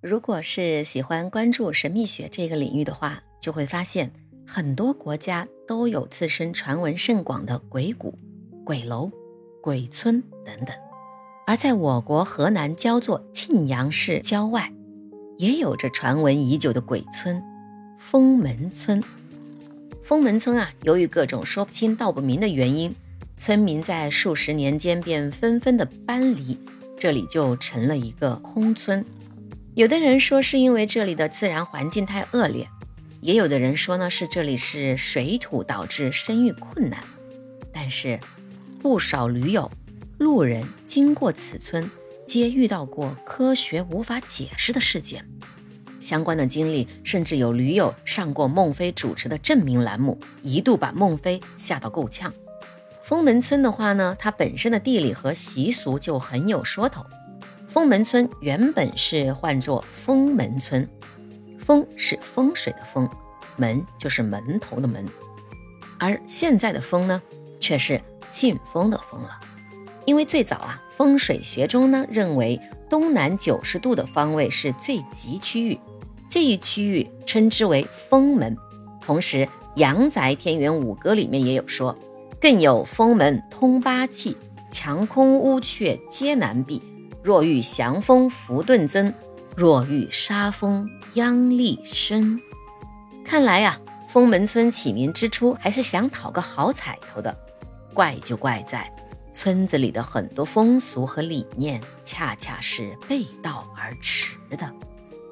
如果是喜欢关注神秘学这个领域的话，就会发现很多国家都有自身传闻甚广的鬼谷、鬼楼、鬼村等等。而在我国河南焦作沁阳市郊外，也有着传闻已久的鬼村——封门村。封门村啊，由于各种说不清道不明的原因，村民在数十年间便纷纷的搬离，这里就成了一个空村。有的人说是因为这里的自然环境太恶劣，也有的人说呢是这里是水土导致生育困难。但是，不少驴友、路人经过此村，皆遇到过科学无法解释的事件。相关的经历，甚至有驴友上过孟非主持的证明栏目，一度把孟非吓到够呛。封门村的话呢，它本身的地理和习俗就很有说头。封门村原本是唤作封门村，风是风水的风，门就是门头的门，而现在的风呢，却是信封的封了。因为最早啊，风水学中呢认为东南九十度的方位是最吉区域。这一区域称之为封门，同时《阳宅天元五歌》里面也有说，更有封门通八气，墙空屋阙皆难闭。若遇祥风福顿增，若遇杀风殃力深。看来呀，封门村起名之初还是想讨个好彩头的。怪就怪在村子里的很多风俗和理念，恰恰是背道而驰的。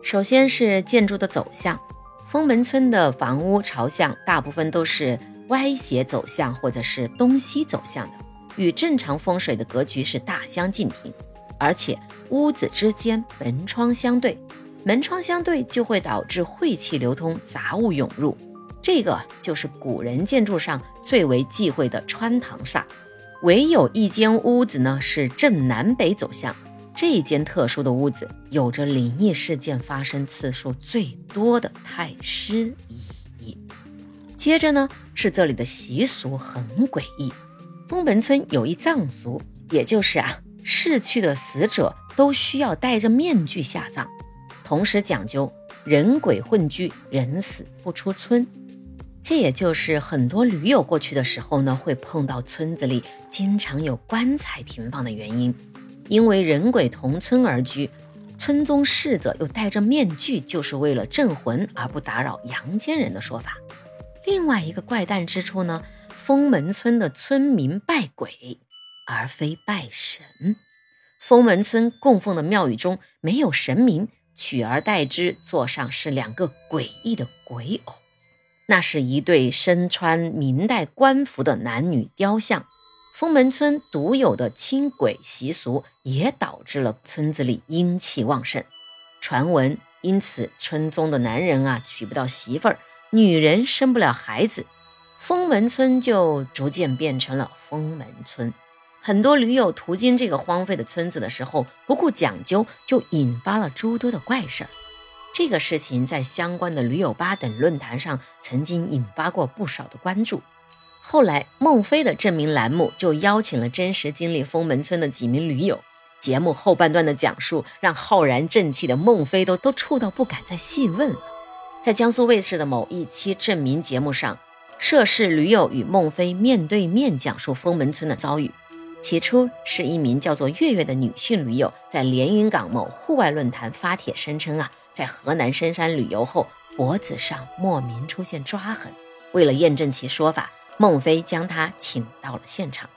首先是建筑的走向，封门村的房屋朝向大部分都是歪斜走向或者是东西走向的，与正常风水的格局是大相径庭。而且屋子之间门窗相对，门窗相对就会导致晦气流通，杂物涌入。这个就是古人建筑上最为忌讳的穿堂煞。唯有一间屋子呢是正南北走向。这一间特殊的屋子，有着灵异事件发生次数最多的太师椅。接着呢，是这里的习俗很诡异。封门村有一葬俗，也就是啊，逝去的死者都需要戴着面具下葬，同时讲究人鬼混居，人死不出村。这也就是很多驴友过去的时候呢，会碰到村子里经常有棺材停放的原因。因为人鬼同村而居，村中逝者又戴着面具，就是为了镇魂而不打扰阳间人的说法。另外一个怪诞之处呢，封门村的村民拜鬼而非拜神。封门村供奉的庙宇中没有神明，取而代之座上是两个诡异的鬼偶，那是一对身穿明代官服的男女雕像。封门村独有的清鬼习俗，也导致了村子里阴气旺盛。传闻因此，村中的男人啊娶不到媳妇儿，女人生不了孩子，封门村就逐渐变成了封门村。很多驴友途经这个荒废的村子的时候，不顾讲究，就引发了诸多的怪事儿。这个事情在相关的驴友吧等论坛上，曾经引发过不少的关注。后来，孟非的证明栏目就邀请了真实经历封门村的几名驴友。节目后半段的讲述，让浩然正气的孟非都都怵到不敢再细问了。在江苏卫视的某一期证明节目上，涉事驴友与孟非面对面讲述封门村的遭遇。起初是一名叫做月月的女性驴友，在连云港某户外论坛发帖声称啊，在河南深山旅游后，脖子上莫名出现抓痕。为了验证其说法。孟非将他请到了现场。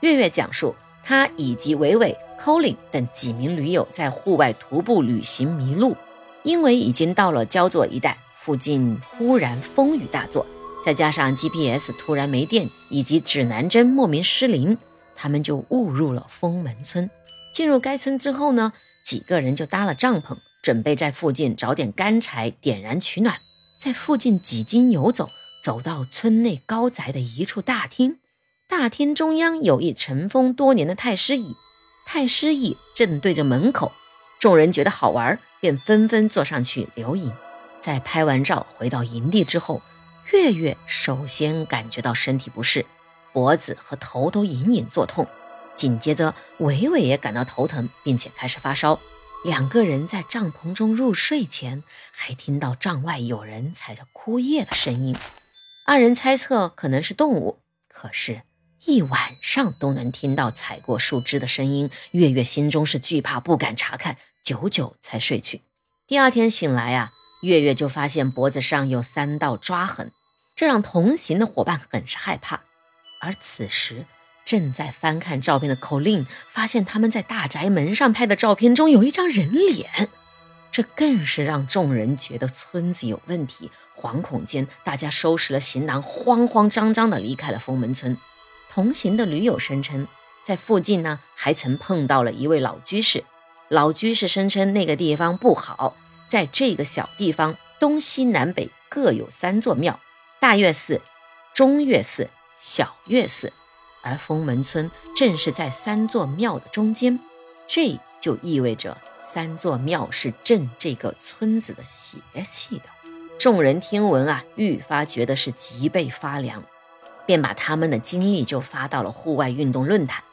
月月讲述，他以及伟伟、Colin 等几名驴友在户外徒步旅行迷路，因为已经到了焦作一带，附近忽然风雨大作，再加上 GPS 突然没电，以及指南针莫名失灵，他们就误入了封门村。进入该村之后呢，几个人就搭了帐篷，准备在附近找点干柴点燃取暖，在附近几经游走。走到村内高宅的一处大厅，大厅中央有一尘封多年的太师椅，太师椅正对着门口。众人觉得好玩，便纷纷坐上去留影。在拍完照回到营地之后，月月首先感觉到身体不适，脖子和头都隐隐作痛。紧接着，伟伟也感到头疼，并且开始发烧。两个人在帐篷中入睡前，还听到帐外有人踩着枯叶的声音。二人猜测可能是动物，可是，一晚上都能听到踩过树枝的声音。月月心中是惧怕，不敢查看，久久才睡去。第二天醒来啊，月月就发现脖子上有三道抓痕，这让同行的伙伴很是害怕。而此时，正在翻看照片的口令发现他们在大宅门上拍的照片中有一张人脸，这更是让众人觉得村子有问题。惶恐间，大家收拾了行囊，慌慌张张地离开了封门村。同行的驴友声称，在附近呢还曾碰到了一位老居士。老居士声称那个地方不好，在这个小地方东西南北各有三座庙：大岳寺、中岳寺、小岳寺。而封门村正是在三座庙的中间，这就意味着三座庙是镇这个村子的邪气的。众人听闻啊，愈发觉得是脊背发凉，便把他们的经历就发到了户外运动论坛，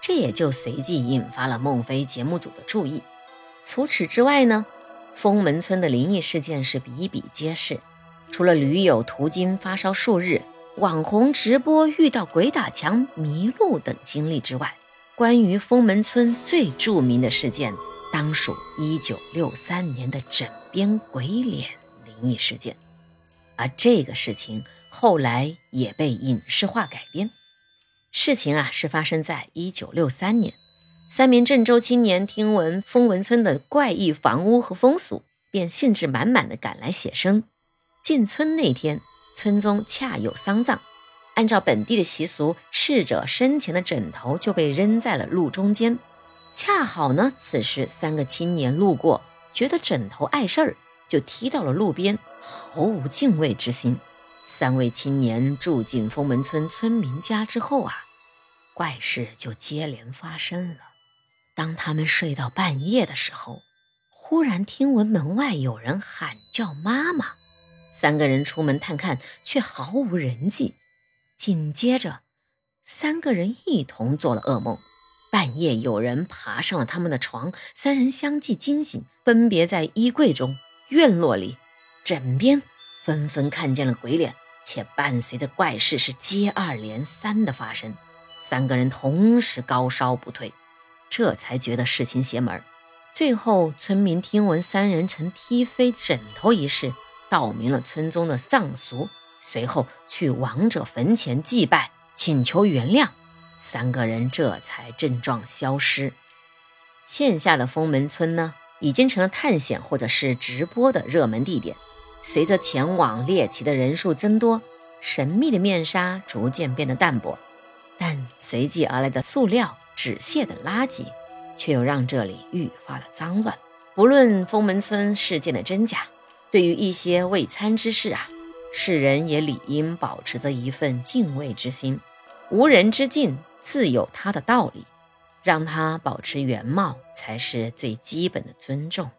这也就随即引发了孟非节目组的注意。除此之外呢，封门村的灵异事件是比比皆是，除了驴友途经发烧数日。网红直播遇到鬼打墙、迷路等经历之外，关于封门村最著名的事件，当属1963年的枕边鬼脸灵异事件。而这个事情后来也被影视化改编。事情啊，是发生在1963年，三名郑州青年听闻封门村的怪异房屋和风俗，便兴致满满的赶来写生。进村那天。村中恰有丧葬，按照本地的习俗，逝者生前的枕头就被扔在了路中间。恰好呢，此时三个青年路过，觉得枕头碍事儿，就踢到了路边，毫无敬畏之心。三位青年住进封门村村民家之后啊，怪事就接连发生了。当他们睡到半夜的时候，忽然听闻门外有人喊叫妈妈。三个人出门探看，却毫无人迹。紧接着，三个人一同做了噩梦。半夜有人爬上了他们的床，三人相继惊醒，分别在衣柜中、院落里、枕边，纷纷看见了鬼脸，且伴随着怪事是接二连三的发生。三个人同时高烧不退，这才觉得事情邪门。最后，村民听闻三人曾踢飞枕头一事。道明了村中的丧俗，随后去亡者坟前祭拜，请求原谅。三个人这才症状消失。线下的封门村呢，已经成了探险或者是直播的热门地点。随着前往猎奇的人数增多，神秘的面纱逐渐变得淡薄，但随即而来的塑料、纸屑等垃圾，却又让这里愈发的脏乱。不论封门村事件的真假。对于一些未参之事啊，世人也理应保持着一份敬畏之心。无人之境自有它的道理，让它保持原貌，才是最基本的尊重。